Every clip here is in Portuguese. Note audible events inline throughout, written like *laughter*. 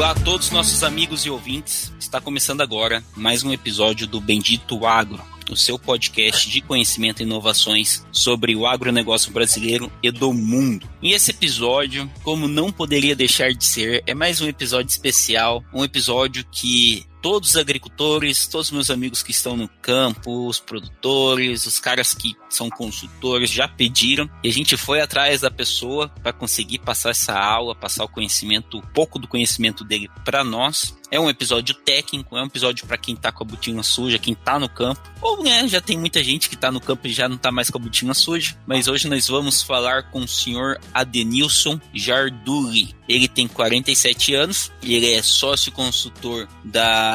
Olá a todos nossos amigos e ouvintes. Está começando agora mais um episódio do Bendito Agro, o seu podcast de conhecimento e inovações sobre o agronegócio brasileiro e do mundo. E esse episódio, como não poderia deixar de ser, é mais um episódio especial, um episódio que todos os agricultores, todos os meus amigos que estão no campo, os produtores, os caras que são consultores já pediram e a gente foi atrás da pessoa para conseguir passar essa aula, passar o conhecimento, um pouco do conhecimento dele para nós. É um episódio técnico, é um episódio para quem tá com a botina suja, quem tá no campo, ou né, já tem muita gente que tá no campo e já não tá mais com a botina suja, mas hoje nós vamos falar com o senhor Adenilson Jarduli. Ele tem 47 anos, ele é sócio consultor da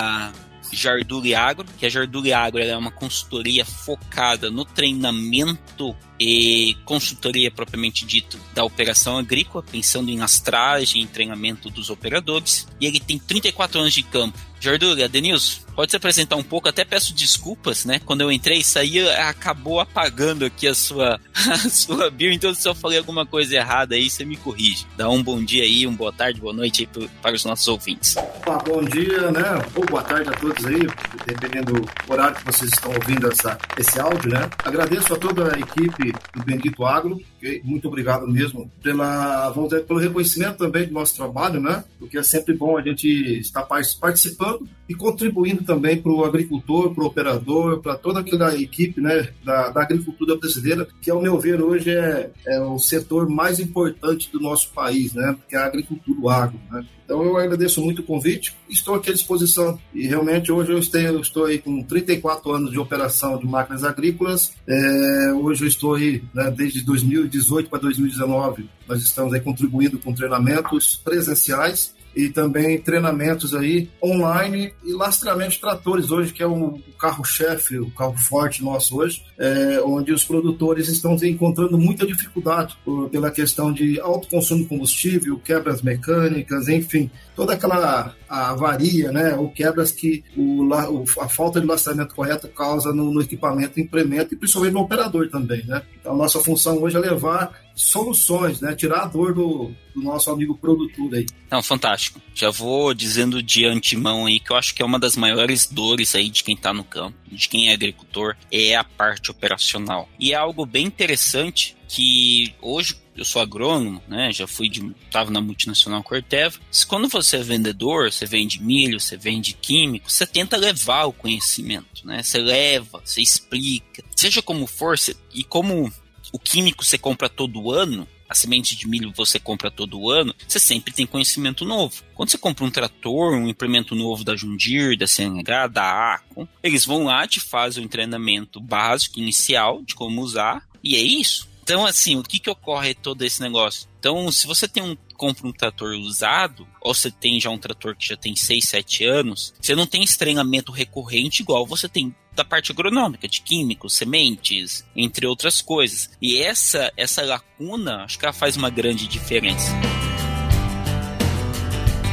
Jarduli Agro, que a Jarduli Agro é uma consultoria focada no treinamento e consultoria propriamente dito da operação agrícola, pensando em astragem e treinamento dos operadores. E ele tem 34 anos de campo. Jarduli, Denilson, pode se apresentar um pouco? Até peço desculpas, né? Quando eu entrei, isso aí acabou apagando aqui a sua, *laughs* a sua bio, então se eu falei alguma coisa errada aí, você me corrige. Dá um bom dia aí, um boa tarde, boa noite aí para os nossos ouvintes. Bom dia, né? Ou boa tarde a todos aí, dependendo do horário que vocês estão ouvindo essa, esse áudio, né? Agradeço a toda a equipe do Bendito Agro, muito obrigado mesmo pela, vamos dizer, pelo reconhecimento também do nosso trabalho, né? Porque é sempre bom a gente estar participando e contribuindo também para o agricultor, para o operador, para toda aquela equipe né, da, da, agricultura brasileira, que, ao meu ver, hoje é, é o setor mais importante do nosso país, né, que é a agricultura, o agro. Né? Então eu agradeço muito o convite, estou aqui à disposição. E realmente hoje eu estou, eu estou aí com 34 anos de operação de máquinas agrícolas. É, hoje eu estou aí, né, desde 2018 para 2019, nós estamos aí contribuindo com treinamentos presenciais e também treinamentos aí online e lastreamento de tratores hoje, que é o carro-chefe, o carro forte nosso hoje, é, onde os produtores estão encontrando muita dificuldade por, pela questão de alto consumo de combustível, quebras mecânicas, enfim, toda aquela avaria, né, ou quebras que o, a falta de lastreamento correto causa no, no equipamento, implemento e principalmente no operador também, né. Então, a nossa função hoje é levar soluções, né, tirar a dor do, do nosso amigo produtor aí. Não, fantástico. Já vou dizendo de antemão aí que eu acho que é uma das maiores dores aí de quem está no campo, de quem é agricultor, é a parte operacional. E é algo bem interessante que hoje eu sou agrônomo, né? Já fui de. tava na multinacional Corteva. Quando você é vendedor, você vende milho, você vende químico, você tenta levar o conhecimento, né? Você leva, você explica. Seja como for, você, e como o químico você compra todo ano, a semente de milho você compra todo ano, você sempre tem conhecimento novo. Quando você compra um trator, um implemento novo da Jundir, da CNH, da Acon, eles vão lá, te fazem um treinamento básico, inicial, de como usar, e é isso. Então, assim, o que que ocorre todo esse negócio? Então, se você tem um compra um trator usado, ou você tem já um trator que já tem 6, 7 anos, você não tem esse treinamento recorrente igual você tem da parte agronômica, de químicos, sementes, entre outras coisas. E essa essa lacuna, acho que ela faz uma grande diferença.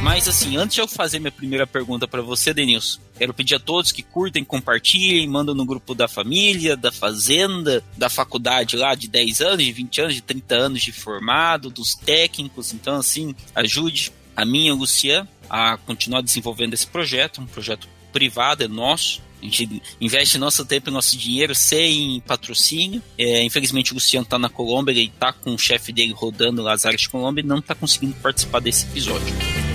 Mas assim, antes de eu fazer minha primeira pergunta para você, Denilson, quero pedir a todos que curtem, compartilhem, mandam no grupo da família, da fazenda, da faculdade lá de 10 anos, de 20 anos, de 30 anos de formado, dos técnicos. Então, assim, ajude a mim o Luciano a continuar desenvolvendo esse projeto, um projeto privado, é nosso. A gente investe nosso tempo e nosso dinheiro sem patrocínio. É, infelizmente o Luciano está na Colômbia, ele está com o chefe dele rodando lá as áreas de Colômbia e não está conseguindo participar desse episódio.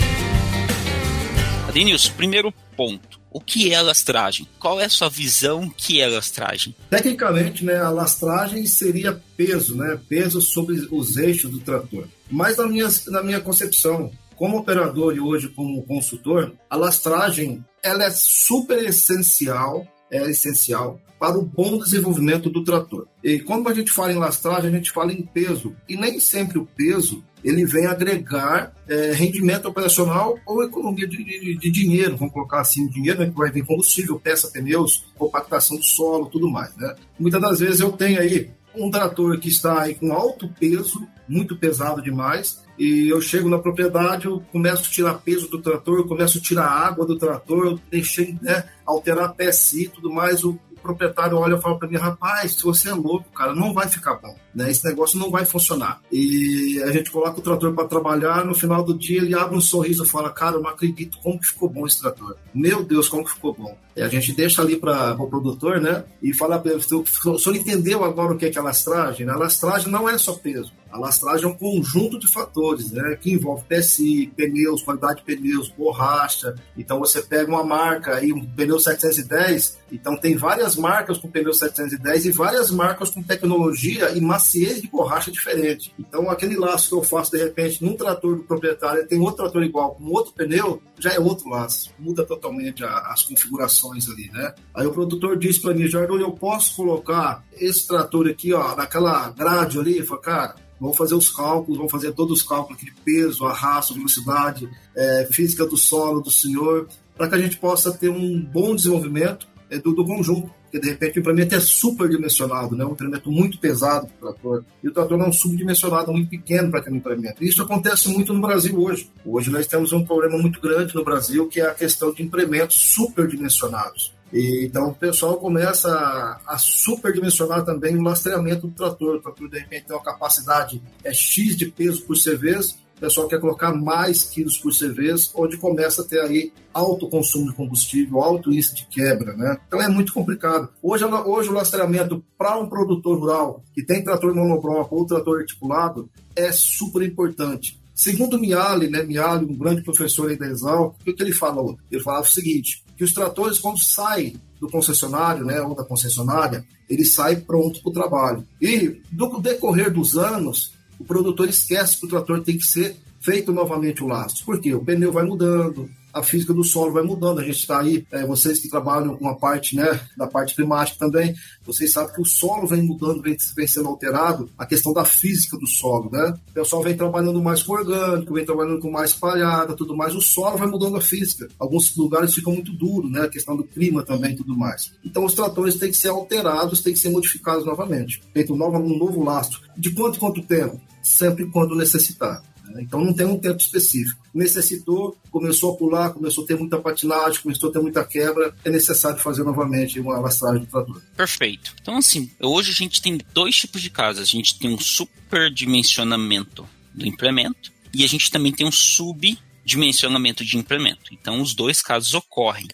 Denilson, primeiro ponto. O que é lastragem? Qual é a sua visão que é lastragem? Tecnicamente, né, a lastragem seria peso, né, peso sobre os eixos do trator. Mas na minha, na minha concepção, como operador e hoje como consultor, a lastragem ela é super essencial é essencial para o bom desenvolvimento do trator. E quando a gente fala em lastragem, a gente fala em peso. E nem sempre o peso ele vem agregar é, rendimento operacional ou economia de, de, de, dinheiro, vamos colocar assim, dinheiro né, que vai vir combustível, peça, pneus, compactação do solo, tudo mais. Né? Muitas das vezes eu tenho aí um trator que está aí com alto peso, muito pesado demais, e eu chego na propriedade, eu começo a tirar peso do trator, eu começo a tirar água do trator, deixei né, alterar a PSI e tudo mais, o proprietário olha e fala para mim, rapaz, você é louco, cara, não vai ficar bom, né? Esse negócio não vai funcionar. E a gente coloca o trator para trabalhar, no final do dia ele abre um sorriso e fala, cara, eu não acredito como que ficou bom esse trator. Meu Deus, como que ficou bom. E a gente deixa ali para o pro produtor, né? E fala para ele, o senhor entendeu agora o que é, que é lastragem? Né? A lastragem não é só peso. A lastragem é um conjunto de fatores, né, que envolve PSI, pneus, qualidade de pneus, borracha. Então você pega uma marca aí, um pneu 710, então tem várias marcas com pneu 710 e várias marcas com tecnologia e maciez de borracha diferente. Então aquele laço que eu faço de repente num trator do proprietário, tem outro trator igual com outro pneu, já é outro laço. Muda totalmente a, as configurações ali, né? Aí o produtor diz para mim, Jordan, eu posso colocar esse trator aqui, ó, naquela grade ali? Eu falo, cara, vamos fazer os cálculos, vamos fazer todos os cálculos de peso, arrasto, velocidade, é, física do solo, do senhor, para que a gente possa ter um bom desenvolvimento é, do, do, conjunto. Porque de repente o implemento é superdimensionado, né? um implemento muito pesado para o trator, e o trator é um subdimensionado muito pequeno para aquele implemento. Isso acontece muito no Brasil hoje. Hoje nós temos um problema muito grande no Brasil, que é a questão de implementos superdimensionados. E, então o pessoal começa a, a superdimensionar também o lastreamento do trator. O trator, de repente, tem uma capacidade é X de peso por CV, o pessoal quer colocar mais quilos por CV, onde começa a ter aí alto consumo de combustível, alto índice de quebra, né? Então é muito complicado. Hoje, hoje o lastreamento para um produtor rural que tem trator monobloco ou trator articulado é super importante. Segundo Miali, né, Miali, um grande professor aí da Exal, o que ele falou? Ele falava o seguinte, que os tratores, quando saem do concessionário, né, ou da concessionária, ele sai pronto para o trabalho. E, no decorrer dos anos, o produtor esquece que o trator tem que ser feito novamente o laço. Por quê? O pneu vai mudando, a física do solo vai mudando. A gente está aí, é, vocês que trabalham com a parte, né, da parte climática também, vocês sabem que o solo vem mudando, vem, vem sendo alterado, a questão da física do solo, né? O pessoal vem trabalhando mais com orgânico, vem trabalhando com mais palhada, tudo mais. O solo vai mudando a física. Alguns lugares ficam muito duros, né? A questão do clima também, tudo mais. Então os tratores têm que ser alterados, têm que ser modificados novamente. Feito um novo, um novo lastro. De quanto quanto tempo? Sempre quando necessitar. Né? Então não tem um tempo específico. Necessitou, começou a pular, começou a ter muita patinagem, começou a ter muita quebra, é necessário fazer novamente uma lastragem do trator. Perfeito. Então, assim, hoje a gente tem dois tipos de casos. A gente tem um superdimensionamento do implemento e a gente também tem um subdimensionamento de implemento. Então, os dois casos ocorrem.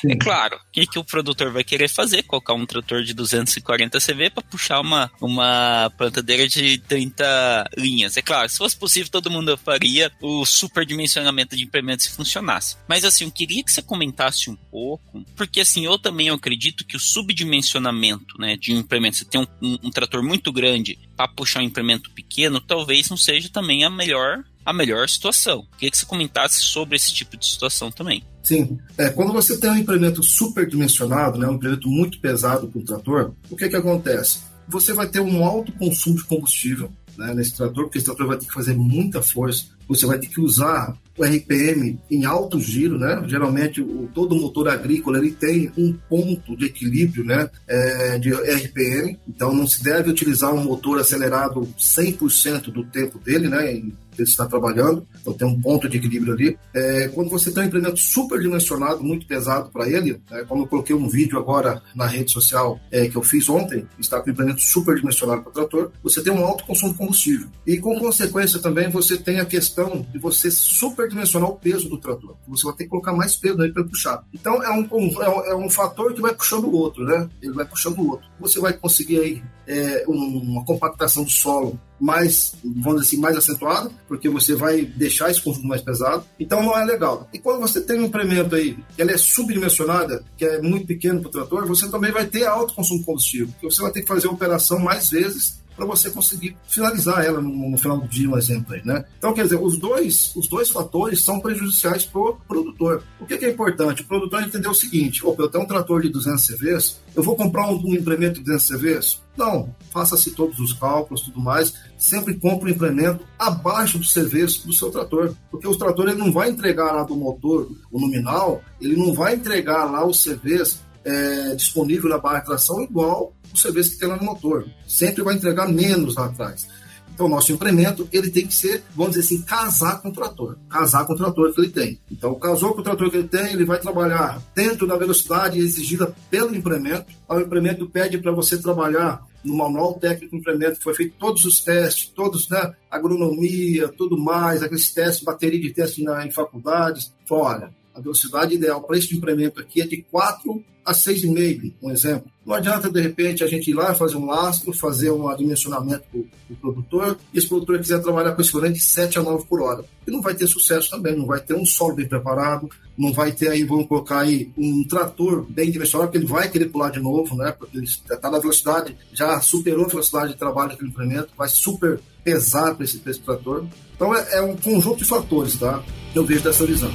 Sim. É claro, o que, que o produtor vai querer fazer? Colocar um trator de 240 CV para puxar uma, uma plantadeira de 30 linhas. É claro, se fosse possível, todo mundo faria o superdimensionamento de implementos se funcionasse. Mas assim, eu queria que você comentasse um pouco, porque assim, eu também acredito que o subdimensionamento né, de um implemento, você tem um, um, um trator muito grande para puxar um implemento pequeno, talvez não seja também a melhor a melhor situação. Queria que você comentasse sobre esse tipo de situação também. Sim. É, quando você tem um implemento superdimensionado, né, um implemento muito pesado para o trator, o que, que acontece? Você vai ter um alto consumo de combustível né, nesse trator, porque esse trator vai ter que fazer muita força. Você vai ter que usar o RPM em alto giro, né? Geralmente o, todo motor agrícola ele tem um ponto de equilíbrio, né? É, de RPM. Então não se deve utilizar um motor acelerado 100% do tempo dele, né? Em ele está trabalhando, então tem um ponto de equilíbrio ali. É, quando você tem um implemento superdimensionado, muito pesado para ele, é, como eu coloquei um vídeo agora na rede social é, que eu fiz ontem, está com um implemento superdimensionado para trator, você tem um alto consumo de combustível. E com consequência também você tem a questão de você superdimensionar o peso do trator. Você vai ter que colocar mais peso aí para puxar. Então é um, é um, é um fator que vai puxando o outro, né? Ele vai puxando o outro. Você vai conseguir aí é, uma compactação do solo mais, vamos dizer assim, mais acentuada, porque você vai deixar esse conjunto mais pesado. Então não é legal. E quando você tem um implemento aí que ela é subdimensionada, que é muito pequeno para o trator, você também vai ter alto consumo de combustível, porque você vai ter que fazer a operação mais vezes para você conseguir finalizar ela no, no, final do dia, um exemplo aí, né? Então, quer dizer, os dois, os dois fatores são prejudiciais para o produtor. O que, que, é importante? O produtor entender o seguinte: opa, eu tenho um trator de 200 CVs, eu vou comprar um, um implemento de 200 CVs? Não, faça-se todos os cálculos, tudo mais. Sempre compre um implemento abaixo do CVs do seu trator, porque o trator ele não vai entregar lá do motor o nominal, ele não vai entregar lá os CVs é, disponível na barra de tração igual os CVs que tem lá no motor. Sempre vai entregar menos lá atrás. Então, o nosso implemento, ele tem que ser, vamos dizer assim, casar com o trator. Casar com o trator que ele tem. Então, casou com o trator que ele tem, ele vai trabalhar dentro da velocidade exigida pelo implemento. O implemento pede para você trabalhar no manual técnico do implemento, foi feito todos os testes, todos, né, agronomia, tudo mais, aqueles testes, bateria de testes na, em faculdades. Olha, a velocidade ideal para este implemento aqui é de 4 a 6,5, um exemplo. Não adianta, de repente, a gente ir lá fazer um lastro, fazer um dimensionamento para o produtor, e esse produtor quiser trabalhar com esse volante de 7 a 9 por hora. E não vai ter sucesso também, não vai ter um solo bem preparado, não vai ter aí, vamos colocar aí, um trator bem dimensionado, porque ele vai querer pular de novo, né? Porque ele está na velocidade, já superou a velocidade de trabalho daquele implemento, vai super pesar para esse, esse trator. Então é, é um conjunto de fatores, tá? Que eu vejo dessa visão.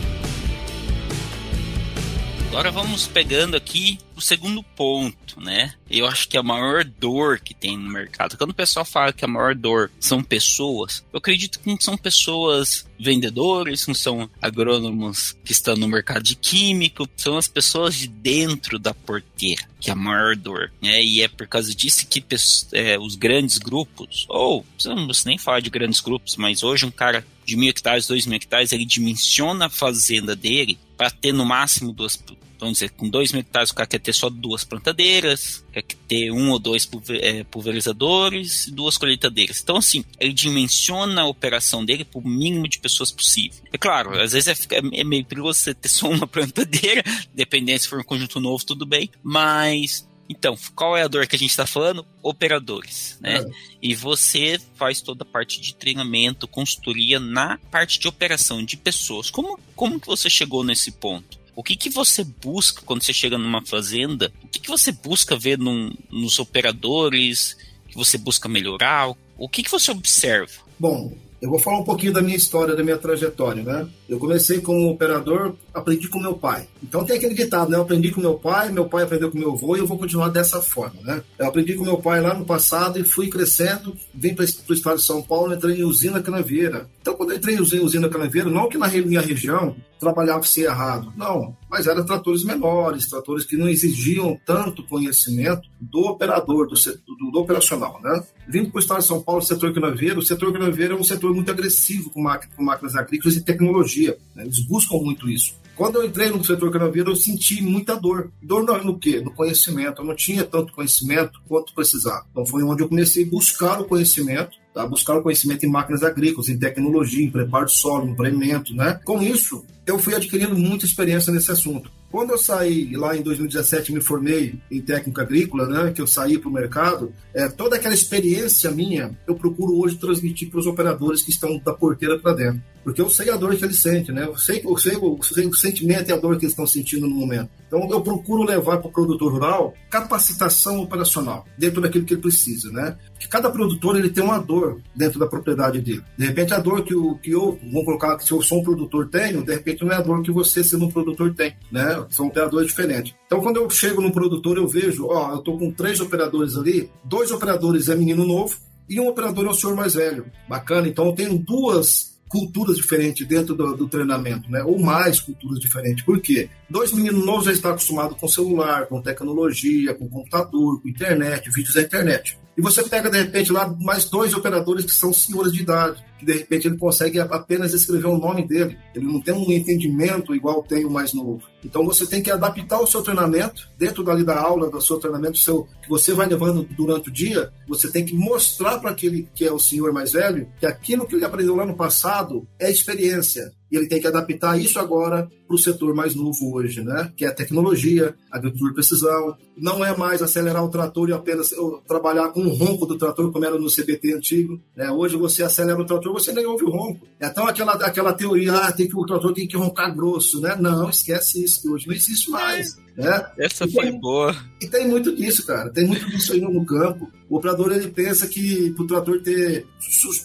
Agora vamos pegando aqui o segundo ponto, né? Eu acho que a maior dor que tem no mercado, quando o pessoal fala que a maior dor são pessoas, eu acredito que não são pessoas vendedores, não são agrônomos que estão no mercado de químico, são as pessoas de dentro da porteira que é a maior dor, né? E é por causa disso que é, os grandes grupos, ou não nem falar de grandes grupos, mas hoje um cara de mil hectares, dois mil hectares, ele dimensiona a fazenda dele para ter no máximo duas, vamos dizer, com dois mil hectares o cara quer ter só duas plantadeiras, quer ter um ou dois é, pulverizadores e duas colheitadeiras. Então, assim, ele dimensiona a operação dele para o mínimo de pessoas possível. É claro, às vezes é, é meio perigoso você ter *laughs* só uma plantadeira, dependendo se for um conjunto novo, tudo bem, mas então, qual é a dor que a gente está falando? Operadores, né? É. E você faz toda a parte de treinamento, consultoria na parte de operação de pessoas. Como, como que você chegou nesse ponto? O que, que você busca quando você chega numa fazenda? O que, que você busca ver num, nos operadores? que você busca melhorar? O que, que você observa? Bom, eu vou falar um pouquinho da minha história, da minha trajetória, né? Eu comecei como operador, aprendi com meu pai. Então tem aquele ditado, né? Eu aprendi com meu pai, meu pai aprendeu com meu avô e eu vou continuar dessa forma, né? Eu aprendi com meu pai lá no passado e fui crescendo, vim para o estado de São Paulo, entrei em usina canavieira. Então quando eu entrei em usina canavieira, não que na minha região trabalhava-se errado, não, mas eram tratores menores, tratores que não exigiam tanto conhecimento do operador, do, do, do operacional, né? Vindo para o estado de São Paulo, o setor canavieiro, o setor canavieiro é um setor muito agressivo com, máquinas agrícolas e tecnologia, né? eles buscam muito isso. Quando eu entrei no setor canavieiro, eu senti muita dor. Dor no, no quê? No conhecimento. Eu não tinha tanto conhecimento quanto precisava. Então foi onde eu comecei a buscar o conhecimento tá? buscar o conhecimento em máquinas agrícolas, em tecnologia, em preparo de solo, em preenimento, né? Com isso, eu fui adquirindo muita experiência nesse assunto. Quando eu saí lá em 2017, me formei em técnica agrícola, né, que eu saí para o mercado, é, toda aquela experiência minha, eu procuro hoje transmitir para os operadores que estão da porteira para dentro. Porque eu sei a dor que eles sentem, né? Eu sei, eu sei, eu sei o sentimento e a dor que eles estão sentindo no momento. Então, eu procuro levar para o produtor rural capacitação operacional dentro daquilo que ele precisa, né? Porque cada produtor ele tem uma dor dentro da propriedade dele. De repente, a dor que, o, que eu, vamos colocar, que se eu sou um produtor tenho, de repente não é a dor que você, sendo um produtor, tem, né? São operadores diferentes. Então, quando eu chego no produtor, eu vejo, ó, eu estou com três operadores ali, dois operadores é menino novo e um operador é o senhor mais velho. Bacana. Então, eu tenho duas culturas diferentes dentro do, do, treinamento, né? Ou mais culturas diferentes. Por quê? Dois meninos novos já estão acostumados com celular, com tecnologia, com computador, com internet, vídeos da internet. E você pega, de repente, lá mais dois operadores que são senhores de idade, que de repente ele consegue apenas escrever o nome dele. Ele não tem um entendimento igual tem o mais novo. Então você tem que adaptar o seu treinamento, dentro dali da aula, do seu treinamento seu, que você vai levando durante o dia, você tem que mostrar para aquele que é o senhor mais velho que aquilo que ele aprendeu lá no passado é experiência e ele tem que adaptar isso agora para o setor mais novo hoje, né? Que é a tecnologia, agricultura de precisão. Não é mais acelerar o trator e apenas trabalhar com o ronco do trator, como era no CBT antigo. Né? Hoje você acelera o trator, você nem ouve o ronco. Então aquela, aquela teoria, ah, tem que, o trator tem que roncar grosso, né? Não, esquece isso, hoje não existe mais. Né? Essa foi tem, boa. E tem muito disso, cara. Tem muito disso aí no, campo. O operador ele pensa que para o trator ter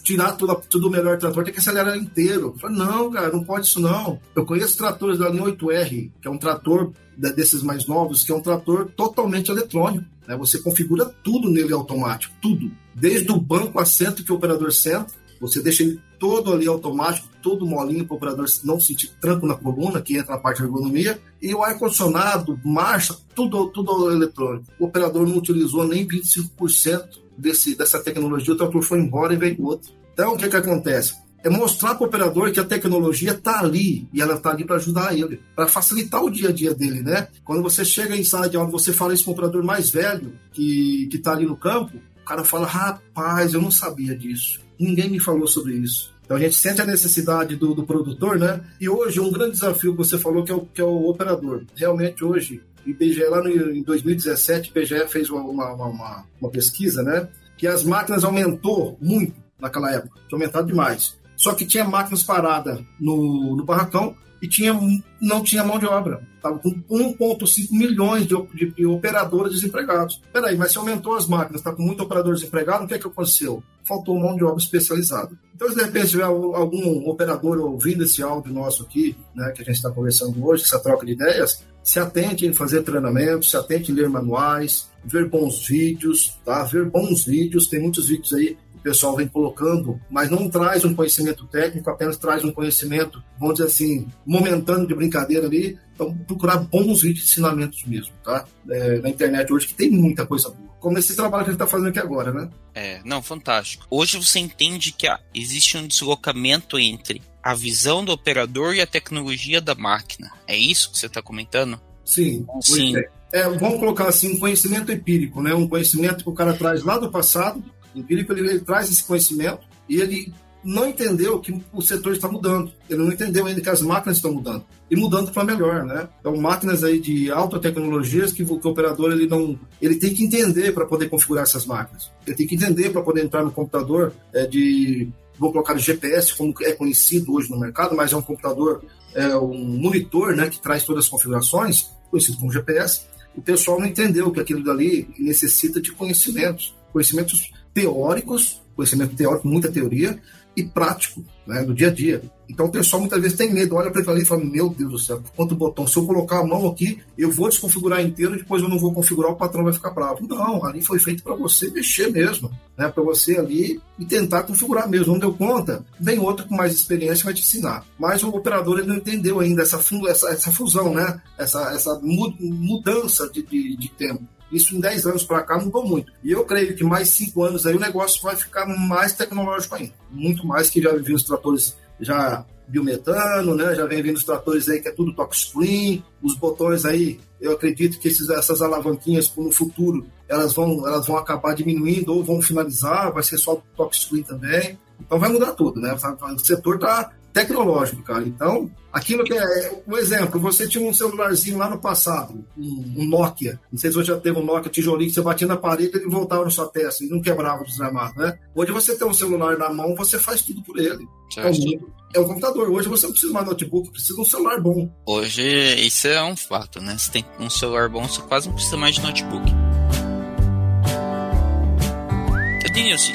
tirar tudo, tudo melhor do trator tem que acelerar inteiro. Falo, não, cara, não pode isso não. Eu conheço tratores da linha 8R, que é um trator desses mais novos, que é um trator totalmente eletrônico. Né? Você configura tudo nele automático, tudo. Desde o banco, assento que o operador senta, você deixa ele todo ali automático, todo molinho para o operador não sentir tranco na coluna, que entra na parte da ergonomia, e o ar-condicionado, marcha, tudo, tudo eletrônico. O operador não utilizou nem 25% desse, dessa tecnologia, o trator foi embora e veio outro. Então, o que, que acontece? É mostrar para o operador que a tecnologia está ali e ela está ali para ajudar ele, para facilitar o dia a dia dele, né? Quando você chega em sala de aula, você fala isso para o operador mais velho que está ali no campo, o cara fala: rapaz, eu não sabia disso ninguém me falou sobre isso. Então a gente sente a necessidade do, do produtor, né? E hoje um grande desafio que você falou que é o, que é o operador. Realmente hoje, IBGE lá no, em 2017, o IBGE fez uma, uma, uma, uma pesquisa, né? Que as máquinas aumentou muito naquela época, tinha aumentado demais. Só que tinha máquinas paradas no, no barracão e tinha, não tinha mão de obra. Estava com 1,5 milhões de, de, de, operadores desempregados. Peraí, mas se aumentou as máquinas, está com muito operador desempregado, o que, é que aconteceu? Faltou mão de obra especializada. Então, se de repente tiver algum operador ouvindo esse áudio nosso aqui, né, que a gente está conversando hoje, essa troca de ideias, se atente em fazer treinamento, se atente em ler manuais, ver bons vídeos, tá? Ver bons vídeos, tem muitos vídeos aí pessoal vem colocando, mas não traz um conhecimento técnico, apenas traz um conhecimento, vamos dizer assim, momentâneo de brincadeira ali. Então, procurar bons vídeos de ensinamentos mesmo, tá? É, na internet hoje, que tem muita coisa boa. Como esse trabalho que a gente está fazendo aqui agora, né? É, não, fantástico. Hoje você entende que ah, existe um deslocamento entre a visão do operador e a tecnologia da máquina. É isso que você está comentando? Sim. Sim. É. É, vamos colocar assim, um conhecimento empírico, né? Um conhecimento que o cara traz lá do passado empírico ele, ele traz esse conhecimento e ele não entendeu que o setor está mudando. Ele não entendeu ainda que as máquinas estão mudando. E mudando para melhor, né? Então, máquinas aí de alta tecnologia que, que o operador ele não, ele tem que entender para poder configurar essas máquinas. Ele tem que entender para poder entrar no computador é, de, vou colocar de GPS, como é conhecido hoje no mercado, mas é um computador, é um monitor, né, que traz todas as configurações, conhecido como GPS. O pessoal não entendeu que aquilo dali necessita de conhecimentos, conhecimentos teóricos, conhecimento teórico, muita teoria, e prático, né, do dia a dia. Então o pessoal muitas vezes tem medo, olha para aquilo ali e fala: Meu Deus do céu, quanto botão, se eu colocar a mão aqui, eu vou desconfigurar inteiro, depois eu não vou configurar, o patrão vai ficar bravo. Não, ali foi feito para você mexer mesmo, né, para você ali e tentar configurar mesmo. Não deu conta? Vem outro com mais experiência vai te ensinar. Mas o operador ele não entendeu ainda essa, essa, essa fusão, né, essa, essa mudança de, de, de tempo. Isso em 10 anos para cá mudou muito. E eu creio que mais 5 anos aí o negócio vai ficar mais tecnológico ainda. Muito mais que já vi os tratores já biometano, né? Já vem vindo os tratores aí que é tudo touchscreen, os botões aí, eu acredito que esses, essas alavanquinhas no futuro, elas vão, elas vão acabar diminuindo ou vão finalizar, vai ser só touchscreen também. Então vai mudar tudo, né? O setor está tecnológico, cara. Então, aquilo que é. Um exemplo, você tinha um celularzinho lá no passado, um, Nokia. Não sei se você já teve um Nokia tijolinho que você batia na parede e ele voltava na sua testa e não quebrava desgramado, né? Hoje você tem um celular na mão, você faz tudo por ele. É um, é um computador. Hoje você não precisa mais de notebook, precisa de um celular bom. Hoje isso é um fato, né? Você tem um celular bom, você quase não precisa mais de notebook.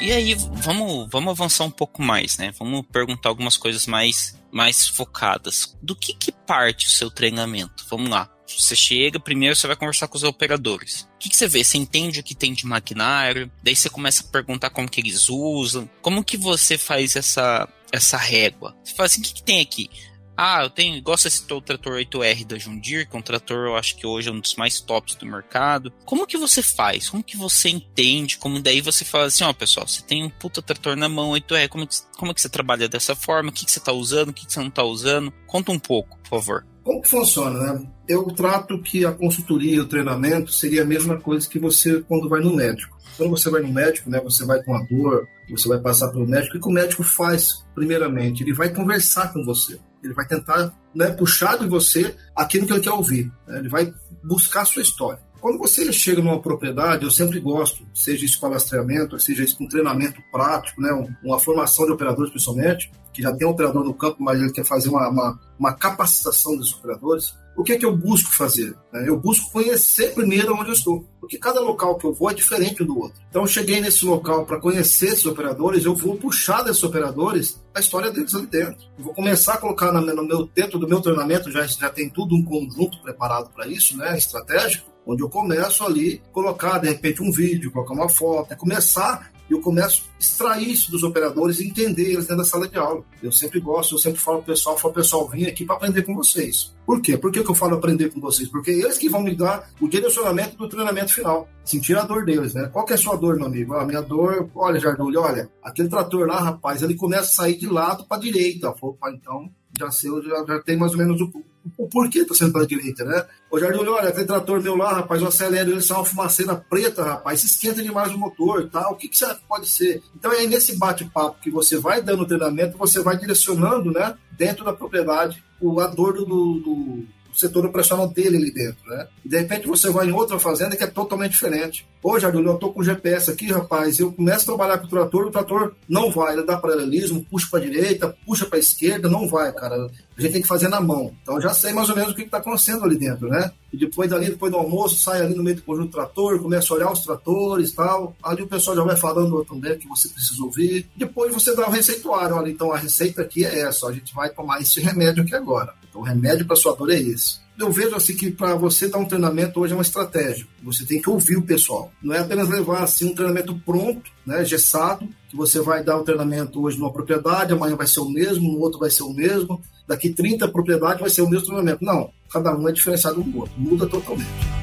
E aí vamos, vamos avançar um pouco mais, né? Vamos perguntar algumas coisas mais, mais focadas. Do que, que parte o seu treinamento? Vamos lá. Você chega, primeiro você vai conversar com os operadores. O que, que, você vê? Você entende o que tem de maquinário, daí você começa a perguntar como que eles usam, como que você faz essa, essa régua. Você fala assim, o que, que tem aqui? Ah, eu tenho, gosto desse trator 8R da Jundir, que é um trator eu acho que hoje é um dos mais tops do mercado. Como que você faz? Como que você entende? Como daí você fala assim, ó, oh, pessoal, você tem um puta trator na mão 8R, como que, como que você trabalha dessa forma? O que, que você tá usando? O que, que você não tá usando? Conta um pouco, por favor. Como que funciona, né? Eu trato que a consultoria e o treinamento seria a mesma coisa que você quando vai no médico. Quando você vai no médico, né, você vai com a dor, você vai passar pelo médico, o que o médico faz, primeiramente? Ele vai conversar com você ele vai tentar né, puxar de você aquilo que ele quer ouvir. Né? Ele vai buscar a sua história. Quando você chega numa propriedade, eu sempre gosto, seja isso com alastreamento, seja isso com treinamento prático, né, uma formação de operadores principalmente, que já tem um operador no campo, mas ele quer fazer uma, uma, uma capacitação dos operadores. O que é que eu busco fazer? Né? Eu busco conhecer primeiro onde eu estou, porque cada local que eu vou é diferente um do outro. Então, eu cheguei nesse local para conhecer esses operadores, eu vou puxar desses operadores a história deles ali dentro. Eu vou começar a colocar no meu, dentro do meu treinamento, já, já tem tudo um conjunto preparado para isso, né, estratégico, onde eu começo ali colocar de repente um vídeo, colocar uma foto, é começar eu começo a extrair isso dos operadores e entender eles dentro da sala de aula. Eu sempre gosto, eu sempre falo pro pessoal, falo, pessoal, vim aqui para aprender com vocês. Por quê? Por que, que eu falo aprender com vocês? Porque eles que vão me dar o direcionamento do treinamento final. Sentir a dor deles, né? Qual que é a sua dor, meu amigo? A ah, minha dor, olha, Jardulho, olha, aquele trator lá, rapaz, ele começa a sair de lado para direita. Opa, então já sei, já, já tem mais ou menos o, o porquê está sendo para direita, né? O Jardim, olha, aquele trator meu lá, rapaz, eu acelero ele, sai uma fumaceira preta, rapaz, se esquenta demais o motor tal, o que, que será que pode ser? Então é nesse bate-papo que você vai dando treinamento, você vai direcionando, né, dentro da propriedade, o, a dor do, do setor operacional dele ali dentro, né? E de repente você vai em outra fazenda que é totalmente diferente. Hoje, Jardulho, eu tô com GPS aqui, rapaz, eu começo a trabalhar com o trator, o trator não vai, ele dá paralelismo, puxa para direita, puxa para esquerda, não vai, cara. A gente tem que fazer na mão. Então já sei mais ou menos o que está acontecendo ali dentro, né? E depois dali, depois do almoço, sai ali no meio do conjunto trator, começa a olhar os tratores e tal. Ali o pessoal já vai falando também que você precisa ouvir. Depois você dá o receituário. Olha, então a receita aqui é essa. A gente vai tomar esse remédio aqui agora. Então o remédio para sua dor é esse eu vejo assim que para você dar um treinamento hoje é uma estratégia. Você tem que ouvir o pessoal. Não é apenas levar assim um treinamento pronto, né, gessado, que você vai dar o um treinamento hoje numa propriedade, amanhã vai ser o mesmo, no outro vai ser o mesmo, daqui 30 propriedades vai ser o mesmo treinamento. Não, cada um é diferenciado do outro, muda totalmente.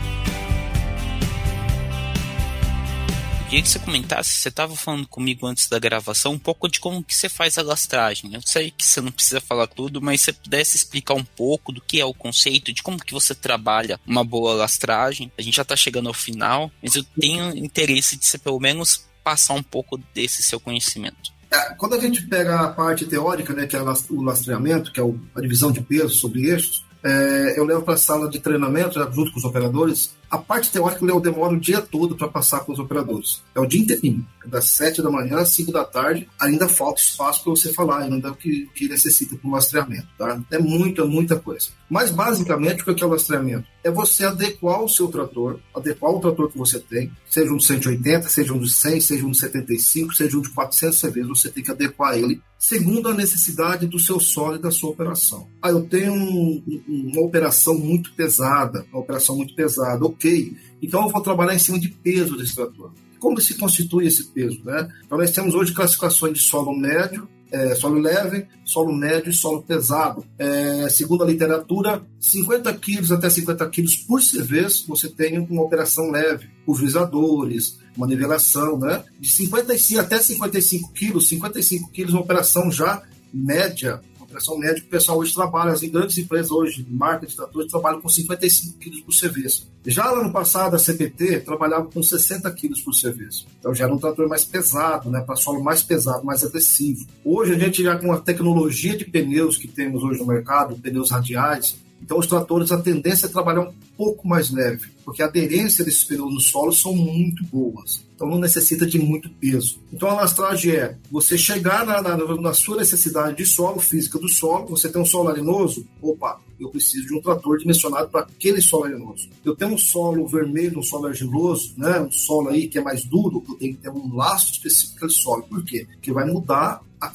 queria que você comentasse, você estava falando comigo antes da gravação, um pouco de como que você faz a lastragem. Eu sei que você não precisa falar tudo, mas se você pudesse explicar um pouco do que é o conceito, de como que você trabalha uma boa lastragem. A gente já está chegando ao final, mas eu tenho interesse de você pelo menos passar um pouco desse seu conhecimento. É, quando a gente pega a parte teórica, né, que é o lastreamento, que é a divisão de peso sobre eixos, é, eu levo para a sala de treinamento, junto com os operadores, a parte teórica eu demoro o dia todo para passar com os operadores. É o dia inteirinho. É das 7 da manhã às 5 da tarde. Ainda falta espaço para você falar, ainda é o que, que necessita para o lastreamento. Tá? É muita, muita coisa. Mas, basicamente, o que é o lastreamento? É você adequar o seu trator, adequar o trator que você tem, seja um de 180, seja um de 100, seja um de 75, seja um de 400 CV, você tem que adequar ele segundo a necessidade do seu solo e da sua operação. Ah, eu tenho um, uma operação muito pesada, uma operação muito pesada, ok. Então eu vou trabalhar em cima de peso desse trator. Como se constitui esse peso? Né? Então nós temos hoje classificações de solo médio, é, solo leve, solo médio e solo pesado. É, segundo a literatura, 50 quilos até 50 quilos por CV você tem uma operação leve, pulverizadores, uma nivelação, né? De 55 até 55 quilos, 55 quilos uma operação já média operação média, o pessoal hoje trabalha, as grandes empresas hoje, marca de tratores, trabalham com 55 quilos por serviço. Já no ano passado, a CPT trabalhava com 60 quilos por serviço. Então já era um trator mais pesado, né, para solo mais pesado, mais agressivo. Hoje a gente já com a tecnologia de pneus que temos hoje no mercado, pneus radiais, então, os tratores, a tendência é trabalhar um pouco mais leve, porque a aderência desses pneus no solo são muito boas. Então, não necessita de muito peso. Então, a lastragem é você chegar na, na, na sua necessidade de solo, física do solo. Você tem um solo arenoso? Opa, eu preciso de um trator dimensionado para aquele solo arenoso. Eu tenho um solo vermelho, um solo argiloso, né? um solo aí que é mais duro, eu tenho que ter um laço específico para aquele solo. Por quê? Porque vai mudar a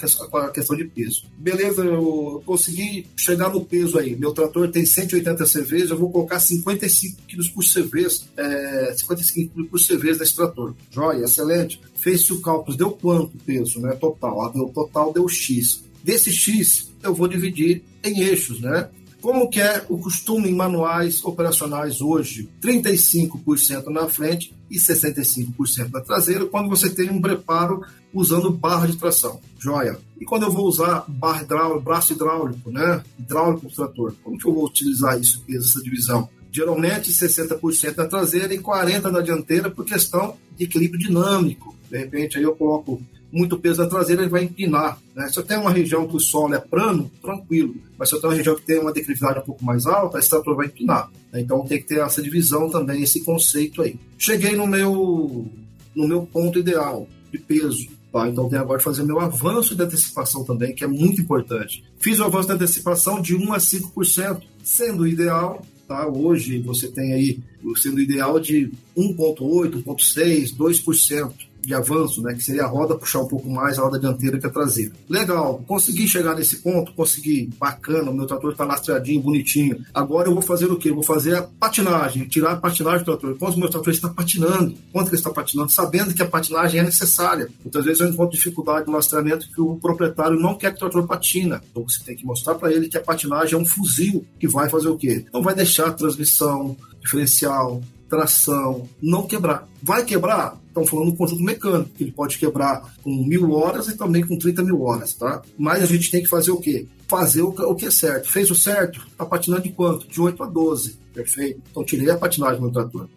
questão de peso. Beleza, eu consegui chegar no peso aí. Meu trator tem 180 CVs, eu vou colocar 55 quilos por CV, é, 55 quilos por nesse trator. Joia, excelente. Fez-se o cálculo, deu quanto peso, né? Total. Deu, total deu X. Desse X, eu vou dividir em eixos, né? Como que é o costume em manuais operacionais hoje? 35% na frente e 65% na traseira, quando você tem um preparo usando barra de tração. Joia. E quando eu vou usar barra hidráulica, braço hidráulico, né? Hidráulico do trator, como que eu vou utilizar isso, essa divisão? Geralmente 60% na traseira e 40% na dianteira por questão de equilíbrio dinâmico. De repente aí eu coloco muito peso na traseira, ele vai empinar. Né? Se eu tenho uma região que o solo é plano, tranquilo. Mas se eu tenho uma região que tem uma declividade um pouco mais alta, esse trator vai empinar. Né? Então tem que ter essa divisão também, esse conceito aí. Cheguei no meu, no meu ponto ideal de peso. Tá? Então tenho agora de fazer meu avanço de antecipação também, que é muito importante. Fiz o avanço de antecipação de 1 a 5%, sendo ideal Tá? Hoje você tem aí sendo ideal de 1,8%, 1,6%, 2% de avanço, né, que seria a roda puxar um pouco mais a roda dianteira que a traseira. Legal, consegui chegar nesse ponto, consegui, bacana, o meu trator está lastreadinho, bonitinho. Agora eu vou fazer o quê? Eu vou fazer a patinagem, tirar a patinagem do trator. Quanto o meu trator está patinando? Quanto ele está patinando? Sabendo que a patinagem é necessária. Muitas vezes eu encontro dificuldade no lastreamento que o proprietário não quer que o trator patina. Então você tem que mostrar para ele que a patinagem é um fuzil que vai fazer o quê? Não vai deixar a transmissão, diferencial, tração, não quebrar. Vai quebrar? Estamos falando do conjunto mecânico, que ele pode quebrar com mil horas e também com 30 mil horas, tá? Mas a gente tem que fazer o quê? Fazer o, o que é certo. Fez o certo? Está patinando de quanto? De 8 a 12. Perfeito. Então tirei a patinagem do trator.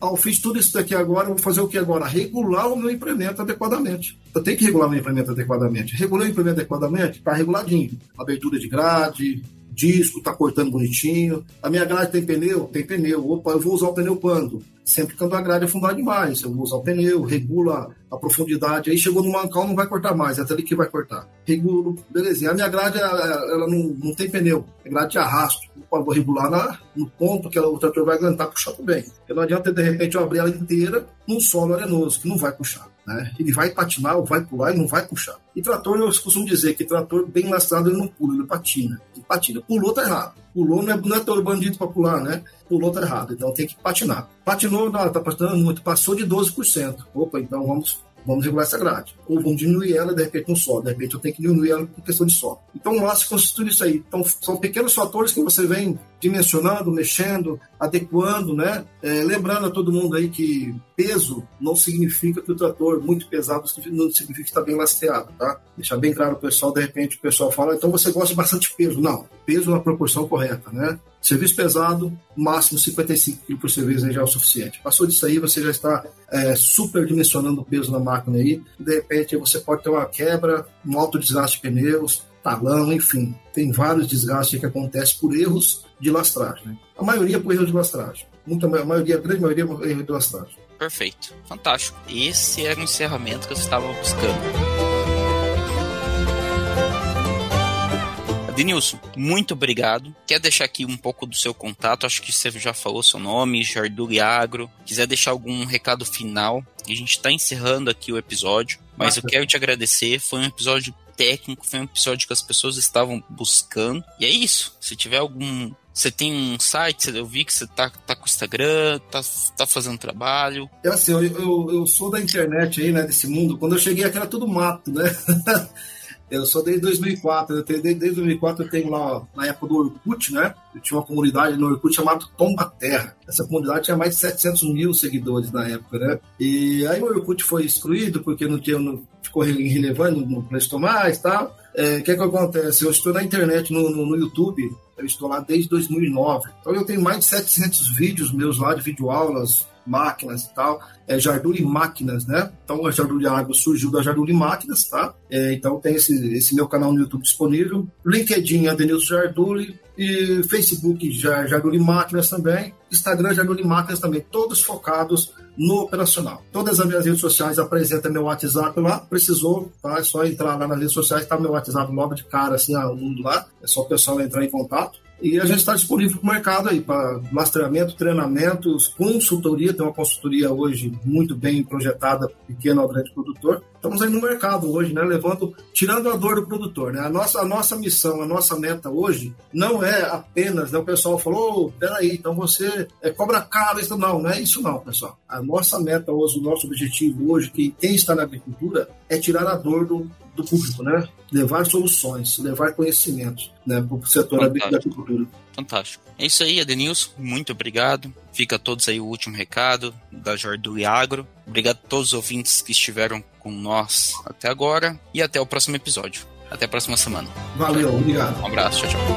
Ah, eu fiz tudo isso daqui agora, eu vou fazer o que agora? Regular o meu implemento adequadamente. Eu tenho que regular o meu implemento adequadamente. Regular o implemento adequadamente? Está reguladinho. Abertura de grade, disco, tá cortando bonitinho. A minha grade tem pneu? Tem pneu. Opa, eu vou usar o pneu quando? Sempre quando a grade fundada demais. Eu vou usar o pneu, regula a profundidade. Aí chegou no mancal, não vai cortar mais, é até ali que vai cortar. Regulo, belezinha. A minha grade, ela, não, não tem pneu, é grade de arrasto. Opa, vou regular na, no ponto que o trator vai aguentar puxar também. Porque não adianta, de repente, eu abrir ela inteira num solo arenoso, que não vai puxar. Né? Ele vai patinar, ou vai pular e não vai puxar. E trator, eu costumo dizer que trator bem lastrado ele não pula, ele patina. Ele patina. Pulou, tá errado. Pulou não é, não é todo bandido para pular, né? Pulou, tá errado. Então tem que patinar. Patinou, não, tá patinando muito, passou de 12%. Opa, então vamos vamos regular essa grade. Ou vamos diminuir ela, de repente, no solo. De repente, eu tenho que diminuir ela por questão de solo. Então, o laço constitui isso aí. Então, são pequenos fatores que você vem dimensionando, mexendo, adequando, né? É, lembrando a todo mundo aí que peso não significa que o trator muito pesado não significa que está bem lastreado, tá? Deixar bem claro o pessoal, de repente o pessoal fala, então você gosta de bastante peso. Não, peso na proporção correta, né? Serviço pesado, máximo 55 kg por serviço já é o suficiente. Passou disso aí, você já está é, superdimensionando o peso na máquina aí. De repente você pode ter uma quebra, um alto desgaste de pneus, talão, enfim. Tem vários desgastes que acontecem por erros de lastragem. Né? A maioria por erro de lastragem. Muita, a maioria, a grande maioria por erro de lastragem. Perfeito. Fantástico. Esse era o encerramento que eu estava buscando. Denilson, muito obrigado. Quer deixar aqui um pouco do seu contato? Acho que você já falou seu nome, Jarduli Agro. Quiser deixar algum recado final? A gente está encerrando aqui o episódio, mas eu quero te agradecer. Foi um episódio técnico, foi um episódio que as pessoas estavam buscando. E é isso. Se tiver algum você tem um site, eu vi que você tá, tá com o Instagram, tá, tá fazendo trabalho. É assim, eu, eu, eu, sou da internet aí, né, desse mundo. Quando eu cheguei aqui era tudo mato, né? *laughs* Eu sou desde 2004, eu tenho, desde, desde 2004 eu tenho lá, na época do Orkut, né? Eu tinha uma comunidade no Orkut chamada Tomba Terra. Essa comunidade tinha mais de 700 mil seguidores na época, né? E aí o Orkut foi excluído porque não tinha, não, ficou irrelevante, não prestou mais e tal. É, o que é que acontece? Eu estou na internet, no, no, no, YouTube, eu estou lá desde 2009. Então eu tenho mais de 700 vídeos meus lá de videoaulas, máquinas e tal, é Jarduli Máquinas, né? Então a Jarduli Água surgiu da Jarduli Máquinas, tá? É, então tem esse, esse meu canal no YouTube disponível, LinkedIn Adenilson Jarduli e Facebook Jarduli Máquinas também, Instagram Jarduli Máquinas também, todos focados no operacional. Todas as minhas redes sociais apresentam meu WhatsApp lá, precisou, tá? É só entrar lá nas redes sociais, tá meu WhatsApp logo de cara, assim, o mundo lá, é só o pessoal entrar em contato. E a gente está disponível para o mercado aí, para lastreamento, treinamentos, consultoria. Tem uma consultoria hoje muito bem projetada, pequeno ao grande produtor. Estamos aí no mercado hoje, né? Levando, tirando a dor do produtor, né? A nossa, a nossa missão, a nossa meta hoje não é apenas, né? O pessoal falou, oh, peraí, então você é, cobra caro, isso não, não é isso não, pessoal. A nossa meta hoje, o nosso objetivo hoje, que quem está na agricultura, é tirar a dor do, do público, né? Levar soluções, levar conhecimentos né, para o setor Fantástico. da agricultura. Fantástico. É isso aí, Adenilson. Muito obrigado. Fica a todos aí o último recado da Jordui Agro. Obrigado a todos os ouvintes que estiveram com nós até agora e até o próximo episódio. Até a próxima semana. Valeu, obrigado. Um abraço, tchau, tchau.